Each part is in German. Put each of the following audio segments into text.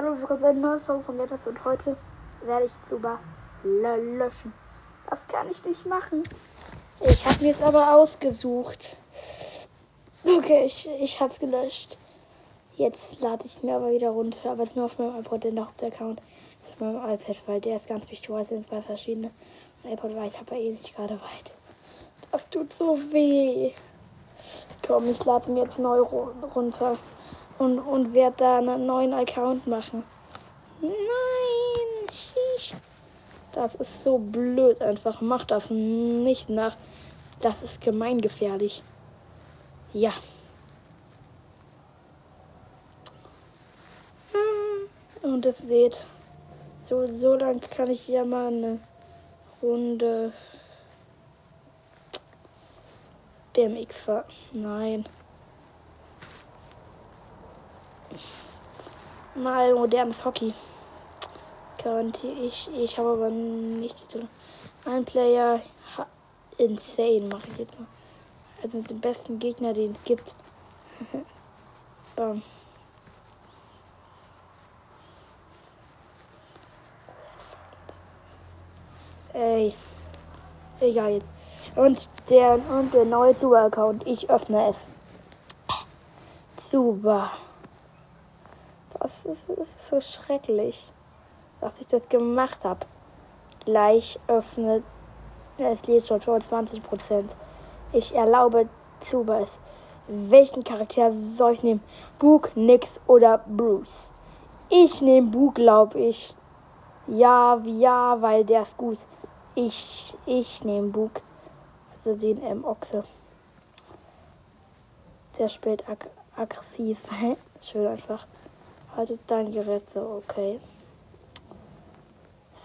Hallo, willkommen zu einer neuen Folge von Letters und heute werde ich Zuba löschen. Das kann ich nicht machen. Ich habe mir es aber ausgesucht. Okay, ich, ich habe es gelöscht. Jetzt lade ich es mir aber wieder runter, aber es ist nur auf meinem iPod, den Hauptaccount. Das ist auf meinem iPad, weil der ist ganz wichtig, weil es sind zwei verschiedene. Mein iPod war ich aber eh nicht gerade weit. Das tut so weh. Komm, ich lade mir jetzt neu runter und, und werde da einen neuen Account machen. Nein, Sheesh. Das ist so blöd einfach. Mach das nicht nach. Das ist gemeingefährlich. Ja. Und ihr seht, so, so lang kann ich ja mal eine Runde BMX fahren. Nein. Mal modernes Hockey. Könnte ich. Ich habe aber nicht die. Ein Player insane mache ich jetzt mal. Also mit dem besten Gegner, den es gibt. Bam. Ey. Egal jetzt. Und der, und der neue Super-Account. Ich öffne es. Super. Ist, ist so schrecklich, dass ich das gemacht habe. Gleich öffnet es lädt schon 25% Ich erlaube Zubas. Welchen Charakter soll ich nehmen? Book, Nix oder Bruce? Ich nehme Book, glaube ich. Ja, ja, weil der ist gut. Ich, ich nehme Book. Also den ähm, Ochse. Sehr spät ag aggressiv. Schön einfach. Haltet dein Gerät so, okay.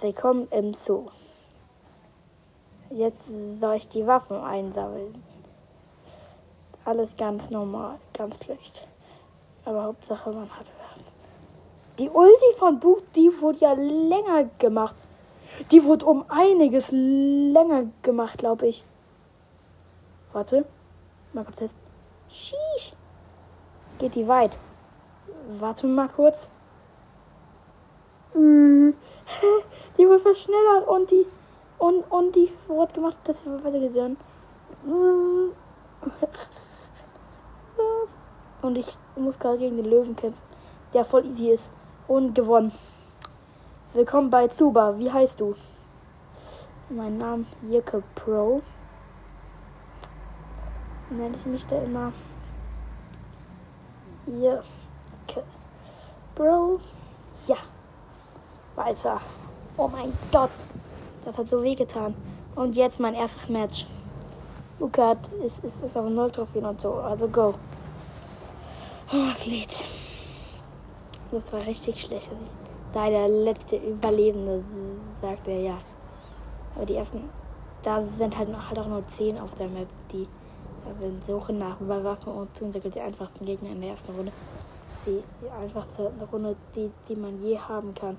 Willkommen im Zoo. Jetzt soll ich die Waffen einsammeln. Alles ganz normal, ganz schlecht. Aber Hauptsache, man hat Waffen. Die Ulti von Buch, die wurde ja länger gemacht. Die wurde um einiges länger gemacht, glaube ich. Warte. Mal kurz testen. Sheesh. Geht die weit? Warte mal kurz. Die wurde verschnellert und die und, und die wurde gemacht, dass wir weitergegangen. Und ich muss gerade gegen den Löwen kämpfen, der voll easy ist. Und gewonnen. Willkommen bei Zuba. Wie heißt du? Mein Name Jirke Pro. Nenne ich mich da immer. Jirke Bro. Ja. Weiter. Oh mein Gott. Das hat so weh getan. Und jetzt mein erstes Match. Luca ist, ist, ist auf 0 Trophäen und so. Also go. Oh, Lied. Das war richtig schlecht. Da der letzte Überlebende, sagt er ja. Aber die ersten, da sind halt, noch, halt auch nur 10 auf der Map, die wenn Suche nach Waffen und entwickelt die einfachsten Gegner in der ersten Runde. Die, die einfachste Runde, die, die man je haben kann.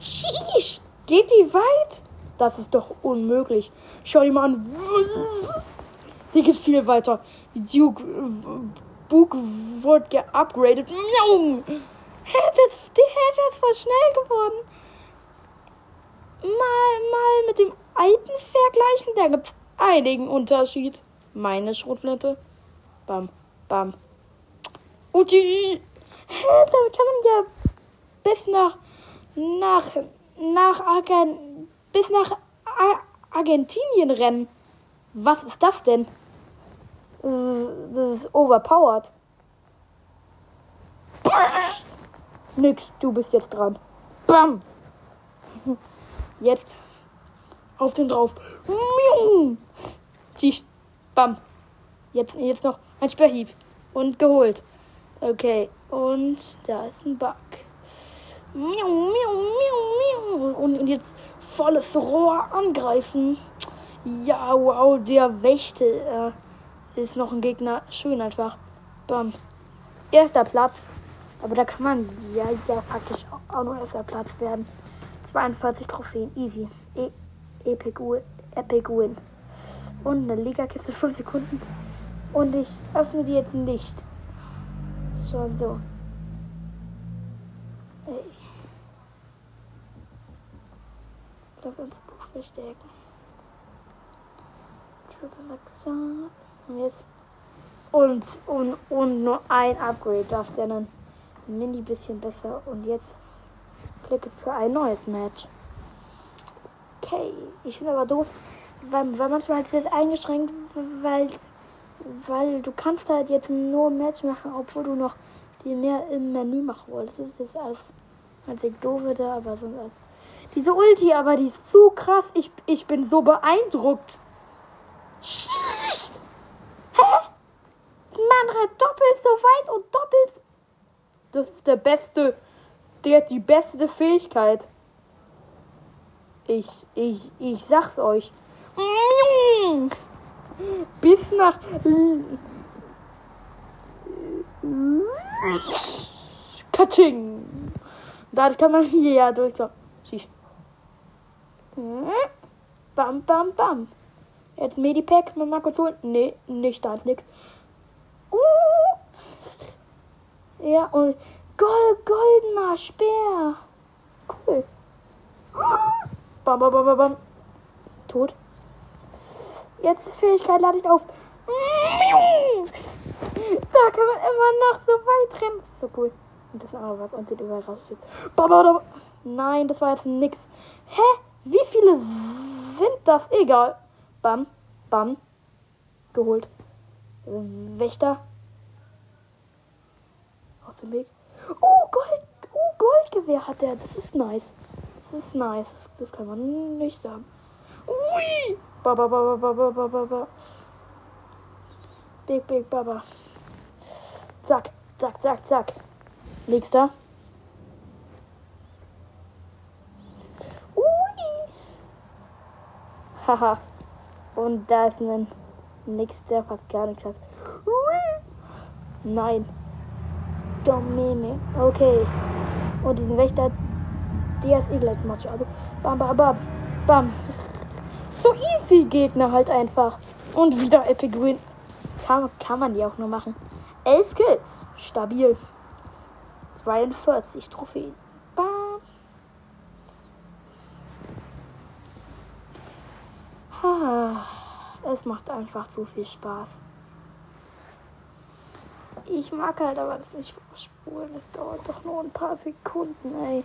Sheesh! Geht die weit? Das ist doch unmöglich. Schau dir mal an. Die geht viel weiter. Duke Book wurde geupgradet. Das, der hätte jetzt voll schnell geworden. Mal, mal mit dem alten vergleichen, da gibt einigen Unterschied. Meine Schrotflinte. Bam, bam. Die. Damit kann man ja bis nach. nach. nach Argen, bis nach Ar Argentinien rennen. Was ist das denn? Das ist, overpowered. Nix, du bist jetzt dran. Bam! Jetzt auf den drauf. Tschüss. Bam. Jetzt, jetzt noch ein Sperrhieb. Und geholt. Okay. Und da ist ein Bug. Und, und jetzt volles Rohr angreifen. Ja, wow, der Wächter äh, ist noch ein Gegner. Schön einfach. Bam. Erster Platz. Aber da kann man ja, ja praktisch auch nur erster Platz werden. 42 Trophäen. Easy. E Epic, Epic Win. Und eine Liga-Kiste 5 Sekunden. Und ich öffne die jetzt nicht. Schon so. Ey. Lass uns Buch verstärken. Und jetzt. Und, und, und nur ein Upgrade darf der dann ein mini bisschen besser. Und jetzt klicke für ein neues Match. Okay, ich finde aber doof, weil, weil manchmal ist es eingeschränkt, weil, weil du kannst halt jetzt nur Match machen, obwohl du noch die mehr im Menü machen wolltest. Das ist alles einzig doofe da, aber sonst alles. Diese Ulti, aber die ist zu krass. Ich, ich bin so beeindruckt. Hä? Man rennt doppelt so weit und doppelt. Das ist der beste. Der hat die beste Fähigkeit. Ich, ich, ich sag's euch. Bis nach. Katsching. Dadurch kann man hier ja durchkommen. Bam, bam, bam. Jetzt Medipack mit Marco holen. Nee, nicht da, nix. Uh! Ja, und Gold, goldener Speer. Cool. Bam, bam, bam, bam, bam. Tot. Jetzt Fähigkeit lade ich auf. Da kann man immer noch so weit rennen. Das ist so cool. Und das andere Wab und sieht überall. Nein, das war jetzt nix. Hä? Wie viele sind das? Egal. Bam, bam. Geholt. Wächter. Aus dem Weg. Oh, Gold. Oh, Goldgewehr hat er. Das ist nice. Das ist nice. Das, kann man nicht sagen. Ui. Baba, baba, baba, baba, baba. Big, big, baba. Zack, zack, zack, zack. Nächster. Ui. Haha. Und da ist ein Nix, der fast gar nichts hat. Ui. Nein. Domine. Okay. Und diesen Wächter, der ist eh gleich Macho. Also, bam, bam, bam, bam. So easy Gegner halt einfach. Und wieder Epic Win. Kann, kann man die auch nur machen. 11 Kills. Stabil. 42 Trophäen. Bam. Ha. Es macht einfach so viel Spaß. Ich mag halt aber das nicht vorspulen. Es dauert doch nur ein paar Sekunden, ey.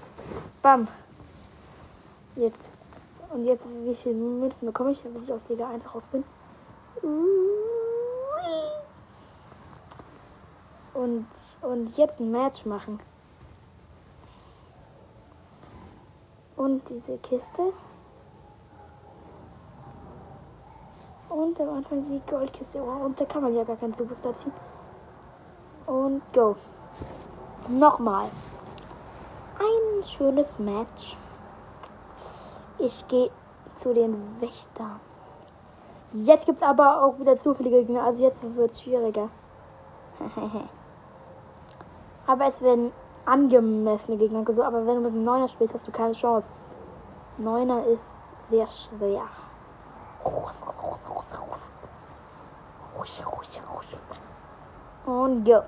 Bam. Jetzt. Und jetzt, wie viele Münzen bekomme ich, wenn ich aus Liga 1 raus bin? Und, und jetzt ein Match machen. Und diese Kiste. Und am Anfang die Goldkiste. Oh, und da kann man ja gar keinen Superstar ziehen. Und go. Nochmal. Ein schönes Match. Ich gehe zu den Wächtern. Jetzt gibt es aber auch wieder zufällige Gegner. Also jetzt wird es schwieriger. aber es werden angemessene Gegner gesucht. Aber wenn du mit einem Neuner spielst, hast du keine Chance. Neuner ist sehr schwer. Und go.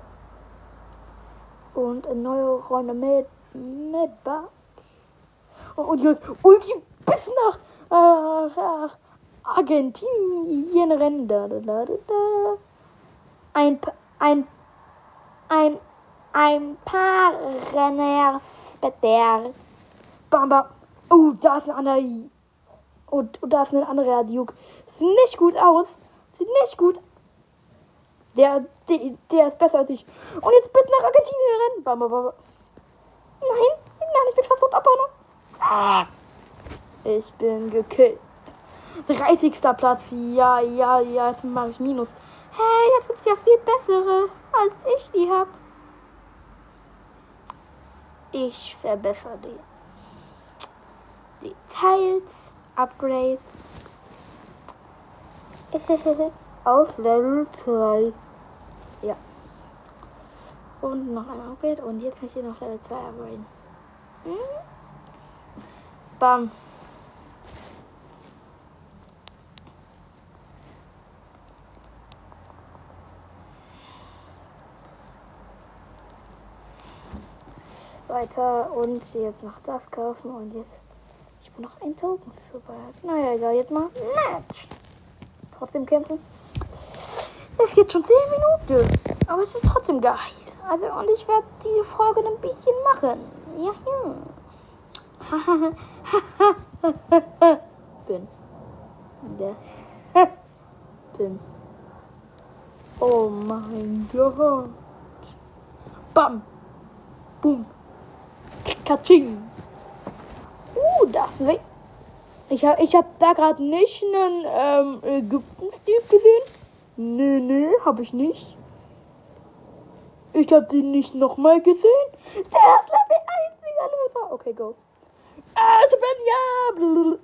Und eine neue Runde mit, mit Bug. Und jetzt Ulti bis nach, äh, Argentinien rennen. Da, da, da, da. Ein, ein, ein, ein paar Rennersbetter. Bam, bam. Oh, da ist ein anderer. Und, und da ist ein anderer Duke. Sieht nicht gut aus. Sieht nicht gut. Der, der, der ist besser als ich. Und jetzt bis nach Argentinien rennen. Bam, bam, bam. Nein, nein, ich bin fast tot abhauen. Ah. Ich bin gekillt. 30. Platz. Ja, ja, ja, jetzt mache ich Minus. Hey, jetzt gibt es ja viel bessere, als ich die habe. Ich verbessere die. Details, Upgrades. Auf Level 2. Ja. Und noch ein Upgrade. Und jetzt kann ich noch Level 2 upgraden. Hm? Bam. Weiter und jetzt noch das kaufen und jetzt. Ich bin noch ein Token für Bayern. Naja, egal, jetzt mal Match. Trotzdem kämpfen. Es geht schon 10 Minuten. Aber es ist trotzdem geil. Also, und ich werde diese Folge ein bisschen machen. Ja, ja. bin. Der. bin. Oh mein Gott. Bam. Boom. Katsching. Uh, das weg. Ich habe ich hab da gerade nicht einen ähm, Ägypten-Steve gesehen. Nö, nö, habe ich nicht. Ich habe den nicht nochmal gesehen. Der ist Level 1, dieser Loser. Okay, go. Ah, Spanja.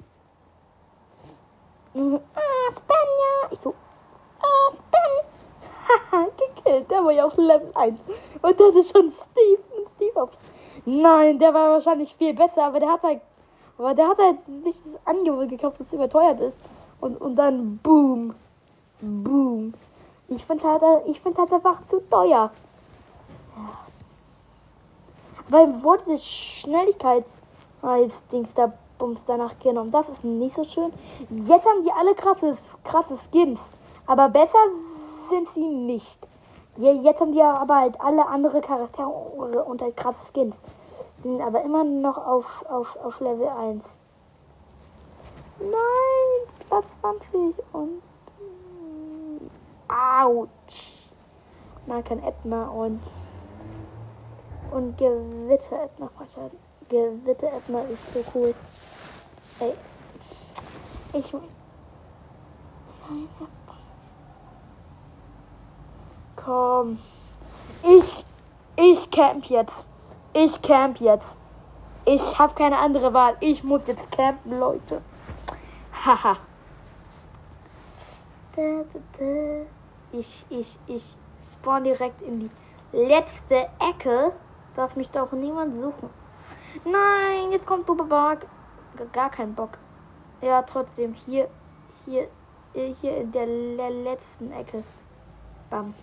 Ah, Spanja. Ich so. Ah, Spanja. Haha, gekillt. Der war ja auch Level 1. Und das ist schon Steve. Steve auf. Nein, der war wahrscheinlich viel besser, aber der hat halt. Aber der hat halt nicht das Angebot gekauft, das überteuert ist. Und, und dann boom. Boom. Ich finde halt, ich find's halt einfach zu teuer. Weil wurde die Schnelligkeit als Dings da Bums danach genommen. Das ist nicht so schön. Jetzt haben die alle krasse, krasse Skins. Aber besser sind sie nicht. Jetzt haben die aber halt alle andere Charaktere und halt krasse Skins. Sind aber immer noch auf, auf, auf Level 1. Nein, Platz 20 und. Autsch. Nein, kein Ätna und. Und Gewitter Ätna Frechheit. Gewitter Ätna ist so cool. Ey. Ich. Komm. Ich. Ich camp jetzt. Ich camp jetzt. Ich habe keine andere Wahl. Ich muss jetzt campen, Leute. Haha. ich, ich, ich spawn direkt in die letzte Ecke. Darf mich doch niemand suchen. Nein, jetzt kommt Dubebark. Gar kein Bock. Ja, trotzdem. Hier, hier, hier in der letzten Ecke. Bam.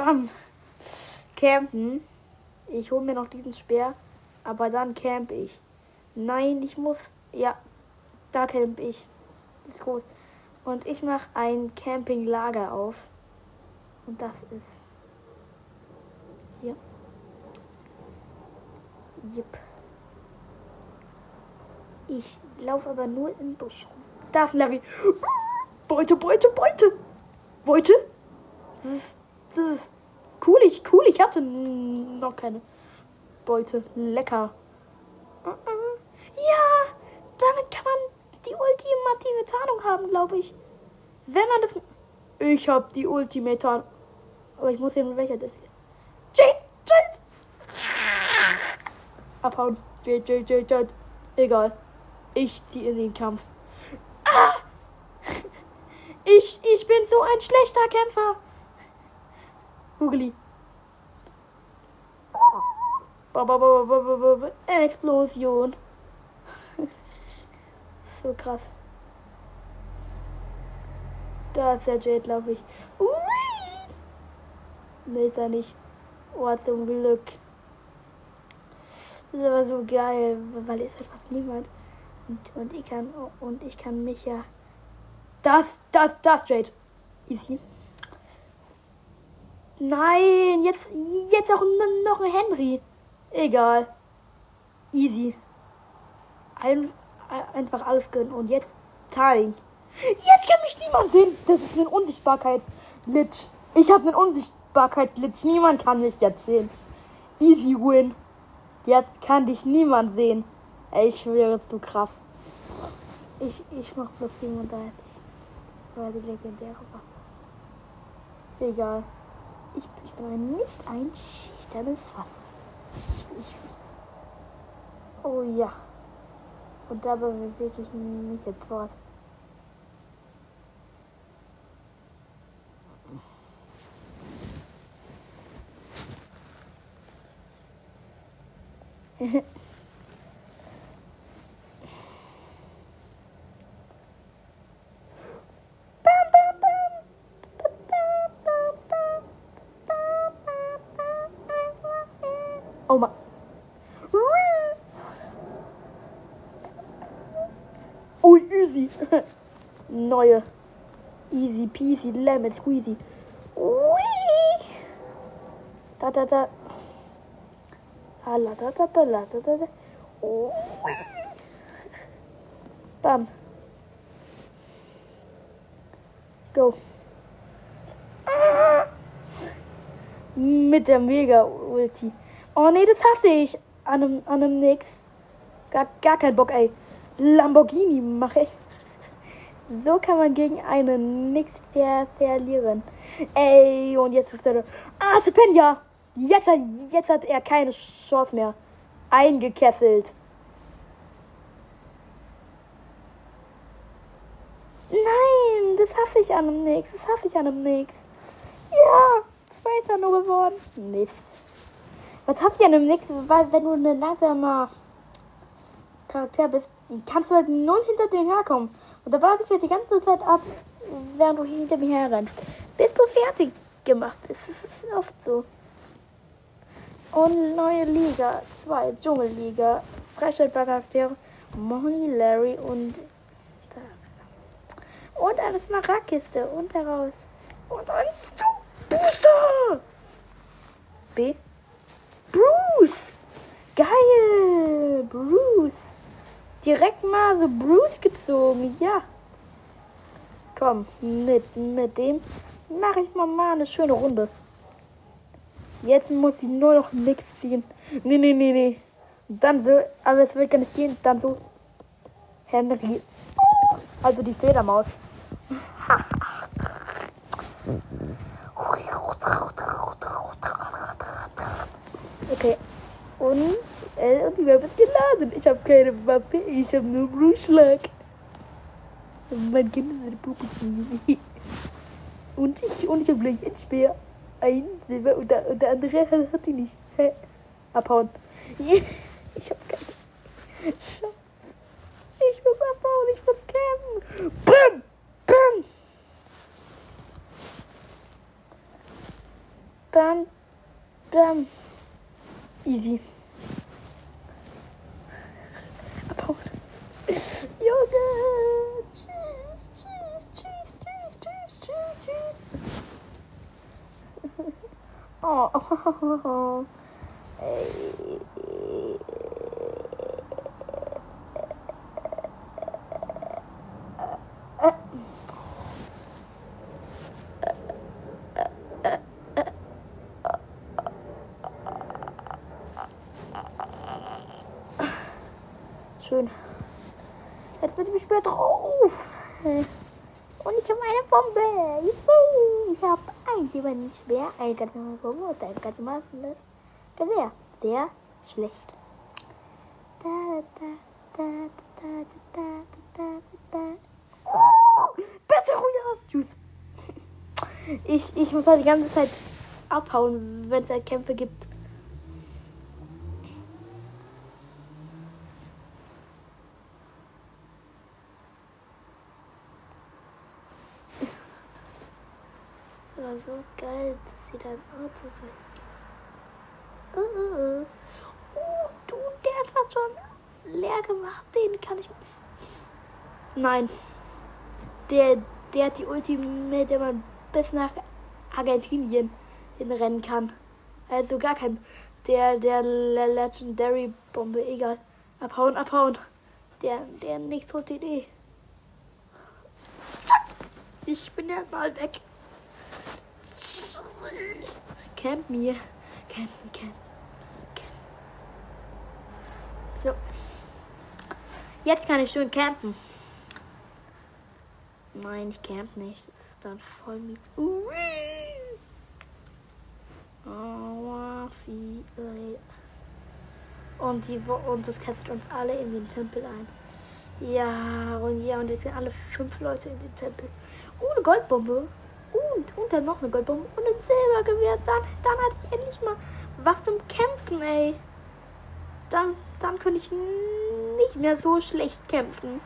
Bam. Campen. Ich hole mir noch diesen Speer. Aber dann camp ich. Nein, ich muss. Ja, da camp ich. Ist gut. Und ich mache ein Campinglager auf. Und das ist hier. Jip. Ich laufe aber nur im Busch rum. Da ist Larry. Beute, Beute, Beute. Beute? Das ist, das ist cool. Ich, cool. Ich hatte noch keine Beute. Lecker. Ja, damit kann man die ultimative Tarnung haben, glaube ich. Wenn man das. Ich habe die ultimative Tarnung. Aber ich muss sehen, welcher das ist. Jade! Jade! Abhauen. Jade, Jade, Jade, Jade. Egal. Ich ziehe in den Kampf. Ah! Ich, ich bin so ein schlechter Kämpfer. Googly. Explosion. so krass. Da ist der Jade, glaube ich. Ui! Nee, ist er nicht. Oh, zum Glück. Das ist aber so geil, weil es fast niemand. Und, und ich kann und ich kann mich ja. Das, das, das, Jade. Easy. Nein, jetzt, jetzt auch noch ein Henry. Egal. Easy. Ein, einfach alles gönnen. Und jetzt Tarning. Jetzt kann mich niemand sehen. Das ist ein Unsichtbarkeitsglitch. Ich habe einen Unsichtbarkeitsglitch. Niemand kann mich jetzt sehen. Easy win. Jetzt kann dich niemand sehen. Ey, ich schwöre, zu krass. Ich, ich mach bloß 37. Weil die legendäre Waffe. Egal. Ich, ich bin ein nicht ein schüchternes Fass. Ich, oh ja. Und da bewege ich mich jetzt fort. Neue. Easy peasy, lemon squeezy. Ui. Da, da, da. Ah, la, da, da, da, da, da, da. Dann. Go. Ah. Mit der Mega-Ulti. Oh nee, das hasse ich. An einem, an einem Nix. Gar, gar kein Bock, ey. Lamborghini mache ich. So kann man gegen einen nix ver verlieren. Ey, und jetzt wirft er. Ah, Stipendia! Jetzt hat, jetzt hat er keine Chance mehr. Eingekesselt. Nein, das hasse ich an einem Nix. Das hasse ich an einem Nix. Ja, zweiter nur geworden. Mist. Was habt ihr an einem Nix? Weil, wenn du ein langsamer Charakter bist, kannst du halt null hinter den herkommen. Und da warte ich halt die ganze Zeit ab, während du hinter mir herrennst. Bis du fertig gemacht bist. Das ist oft so. Und neue Liga, zwei Dschungelliga, freistellbare Charaktere, Molly, Larry und und eine Smaragdkiste und heraus und ein Booster. B. Bruce. Geil. Bruce. Direkt mal so Bruce gezogen. Ja. Komm, mit, mit dem mache ich mal, mal eine schöne Runde. Jetzt muss ich nur noch nichts ziehen. Nee, nee, nee, nee. Dann so, aber es wird gar nicht gehen. Dann so Henry. Also die Fledermaus. Okay. Und, äh, und die Waffe ist geladen. Ich habe keine Waffe, ich habe nur Blutschlag. Mein Kind ist eine Puppe. Und ich, und ich habe gleich ein Speer. Ein Silber und der, und der andere hat, hat die nicht. Hä? Abhauen. Ich habe keine Chance. Ich muss abhauen, ich muss kämpfen. Bam! Bam! Bam! Bam! Easy. Abhauen. Junge! Tschüss, tschüss, tschüss, tschüss, tschüss, tschüss, tschüss. Oh. Schön. Jetzt bin ich mehr drauf. Und ich habe eine Bombe. Juhu. Jemanden schwer, ein ganz normales Bombe und ein ganz normales Gewehr. Der ist schlecht. Da, da, da, da, da, da, da, da. Oh, Battle Royale Juice. Ich, ich muss halt die ganze Zeit abhauen, wenn es halt Kämpfe gibt. war so geil, dass sie dann Auto sind. Oh, du, der ist fast schon leer gemacht. Den kann ich. Nein. Der, der hat die Ulti, mit der man bis nach Argentinien hinrennen kann. Also gar kein. Der, der Legendary Bombe, egal. Abhauen, abhauen. Der, der nächste Idee. Ich bin ja mal weg. Camp mir. Camp. camp. So. Jetzt kann ich schön campen. Nein, ich camp nicht. Das ist dann voll mies. Ui. Und, die, und das kesselt uns alle in den Tempel ein. Ja, und ja, und jetzt sind alle fünf Leute in den Tempel. Oh, eine Goldbombe. Und, und dann noch eine Goldbombe und ein Silbergewehr. Dann, dann hatte ich endlich mal was zum Kämpfen, ey. Dann, dann könnte ich nicht mehr so schlecht kämpfen.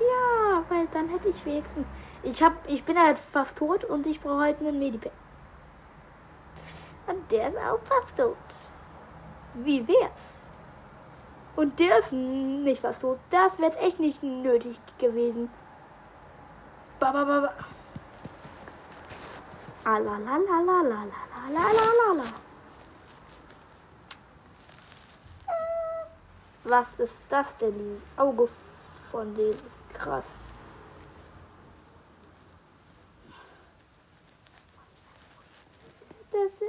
Ja, weil dann hätte ich wenigstens. Ich hab, ich bin halt fast tot und ich brauche halt einen Medipack. Und der ist auch fast tot. Wie wär's? Und der ist nicht was los. Das wäre echt nicht nötig gewesen. Ba, ba, ba, ba. Alalalalalalalalalalala. Was ist das denn? Dieses Auge von dem ist krass. Das ist,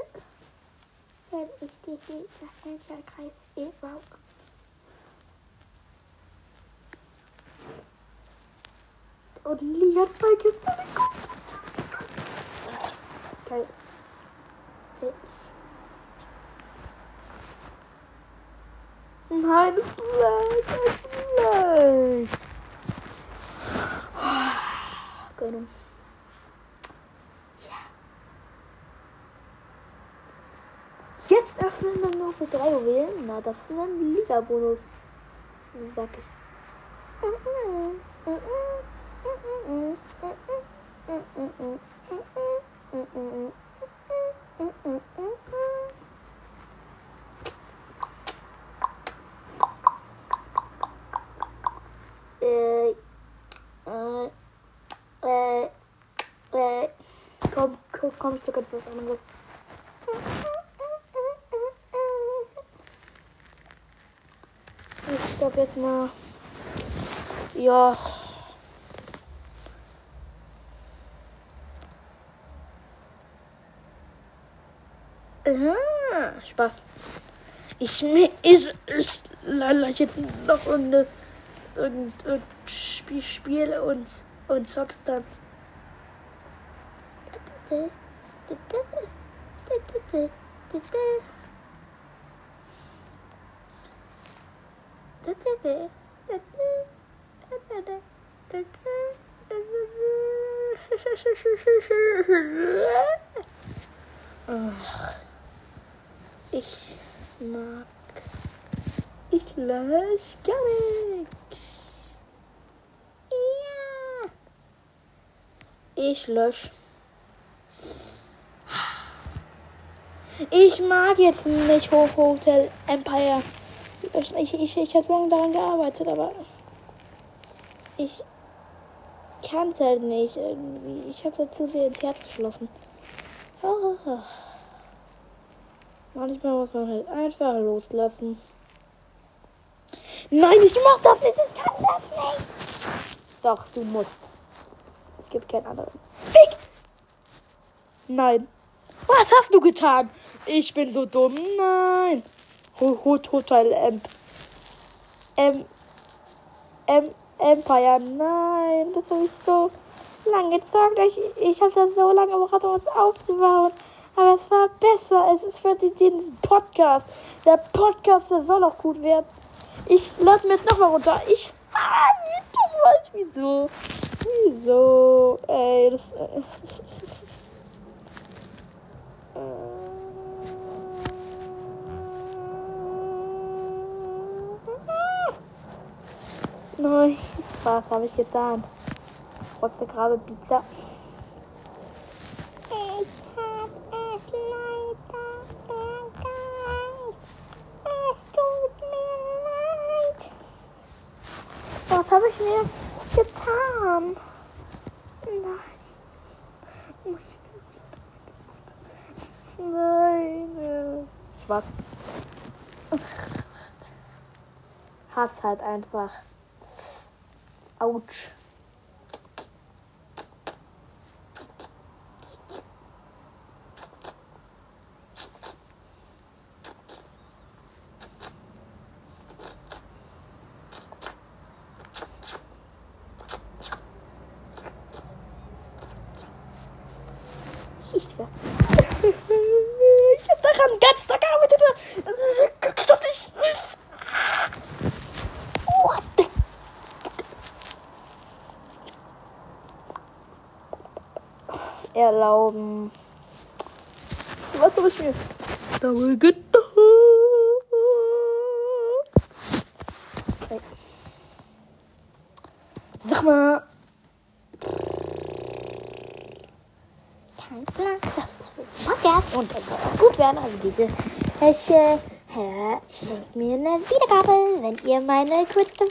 wenn ich die Fensterkreis überhaupt Und Lia zwei Kisten. Geil. Nein. Nein, Fleisch, Fleisch. Ah, Gönnung. Ja. Jetzt öffnen wir nur für drei Juwelen. Na, das ist ein Lisa-Bonus. Sag ich. Mm -mm. Mm, mm. Komm, komm, komm, ich sogar etwas anderes. Ich glaube jetzt mal, ja. Ah, Spaß. Ich, ich, ich, ich jetzt noch irgendeine, irgendein Spiel, Spiel und, und zockst dann. Ach, ich mag. Ich lösch gar nichts. Ja. Ich lösch. Ich mag jetzt nicht Hoch Hotel Empire. Ich, ich, ich habe lange daran gearbeitet, aber ich kann es halt nicht irgendwie. Ich habe es halt zu sehr ins Herz geschlossen. Oh. Manchmal muss man halt einfach loslassen. Nein, ich mach das nicht. Ich kann das nicht. Doch, du musst. Es gibt keinen anderen Weg. Nein. Was hast du getan? Ich bin so dumm. Nein. Hotel Amp. M. M. Empire. Nein. Das habe ich so lange gezockt. Ich, ich habe das so lange gebraucht, um es aufzubauen. Aber es war besser. Es ist für den Podcast. Der Podcast, der soll auch gut werden. Ich lasse mir jetzt nochmal runter. Ich. Ah, wie dumm war ich? Wieso? Wieso? Ey, das. Äh, Nein, was habe ich getan? Trotzdem gerade Pizza. Ich hab es leider vergeigt. Es tut mir leid. Was habe ich mir getan? Nein. Nein. Spaß. Hass halt einfach. Autsch. Ich hab daran ganz Tag gearbeitet. Guckst du nicht? What the? Erlauben. Was habe ich mir gedacht? Okay. Sag mal. Kein Plan. Das für den Podcast und soll auch gut werden. Also diese welche Hä, schenkt mir eine Wiedergabe, wenn ihr meine kurze,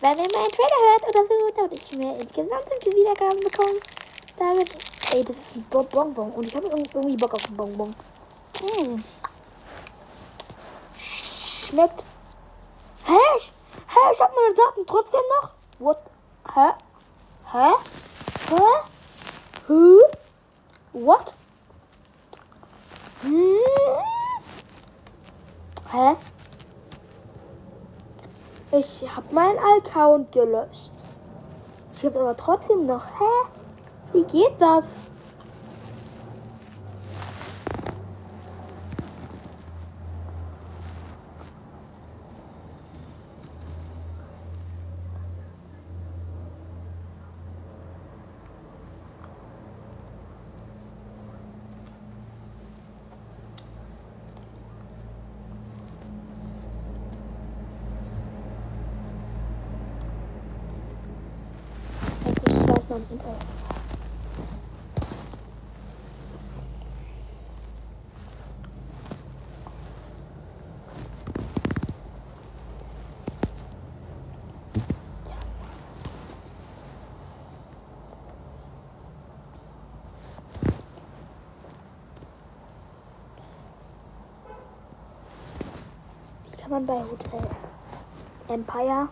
wenn ihr meinen Trailer hört oder so, damit ich mir insgesamt viele Wiedergaben bekomme. Damit, ey, das ist ein Bon- Bonbon und ich habe irgendwie Bock auf einen Bonbon. Hm. Schmeckt. Hä? Hä? Ich hab meine Daten trotzdem noch? What? Hä? Hä? Hä? Hä? What? Hm? Hä? Ich hab meinen Account gelöscht. Ich hab's aber trotzdem noch. Hä? Wie geht das? Euch. Wie kann man bei Hotel Empire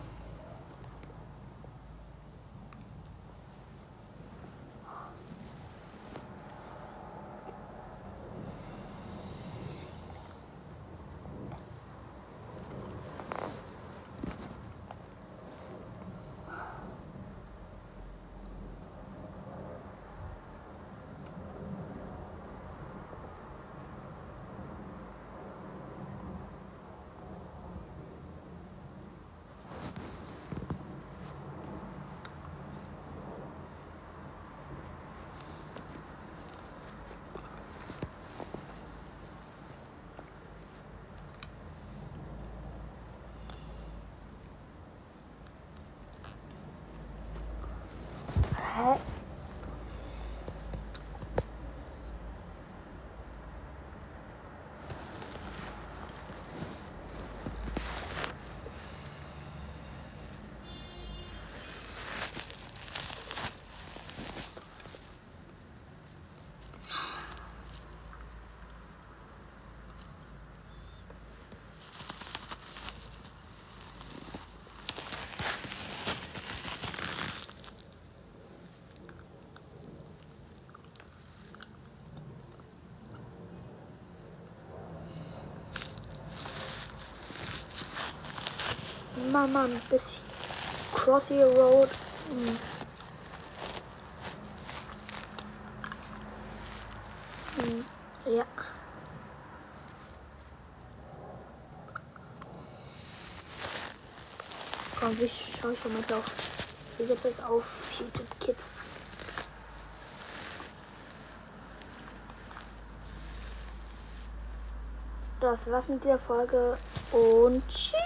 Hä? Mann, Mann, bis Crossy Road. Hm. Hm, Ja. Komm, ich schau schon mal drauf. Wie geht das auf YouTube Kids? Das war's mit der Folge und tschüss.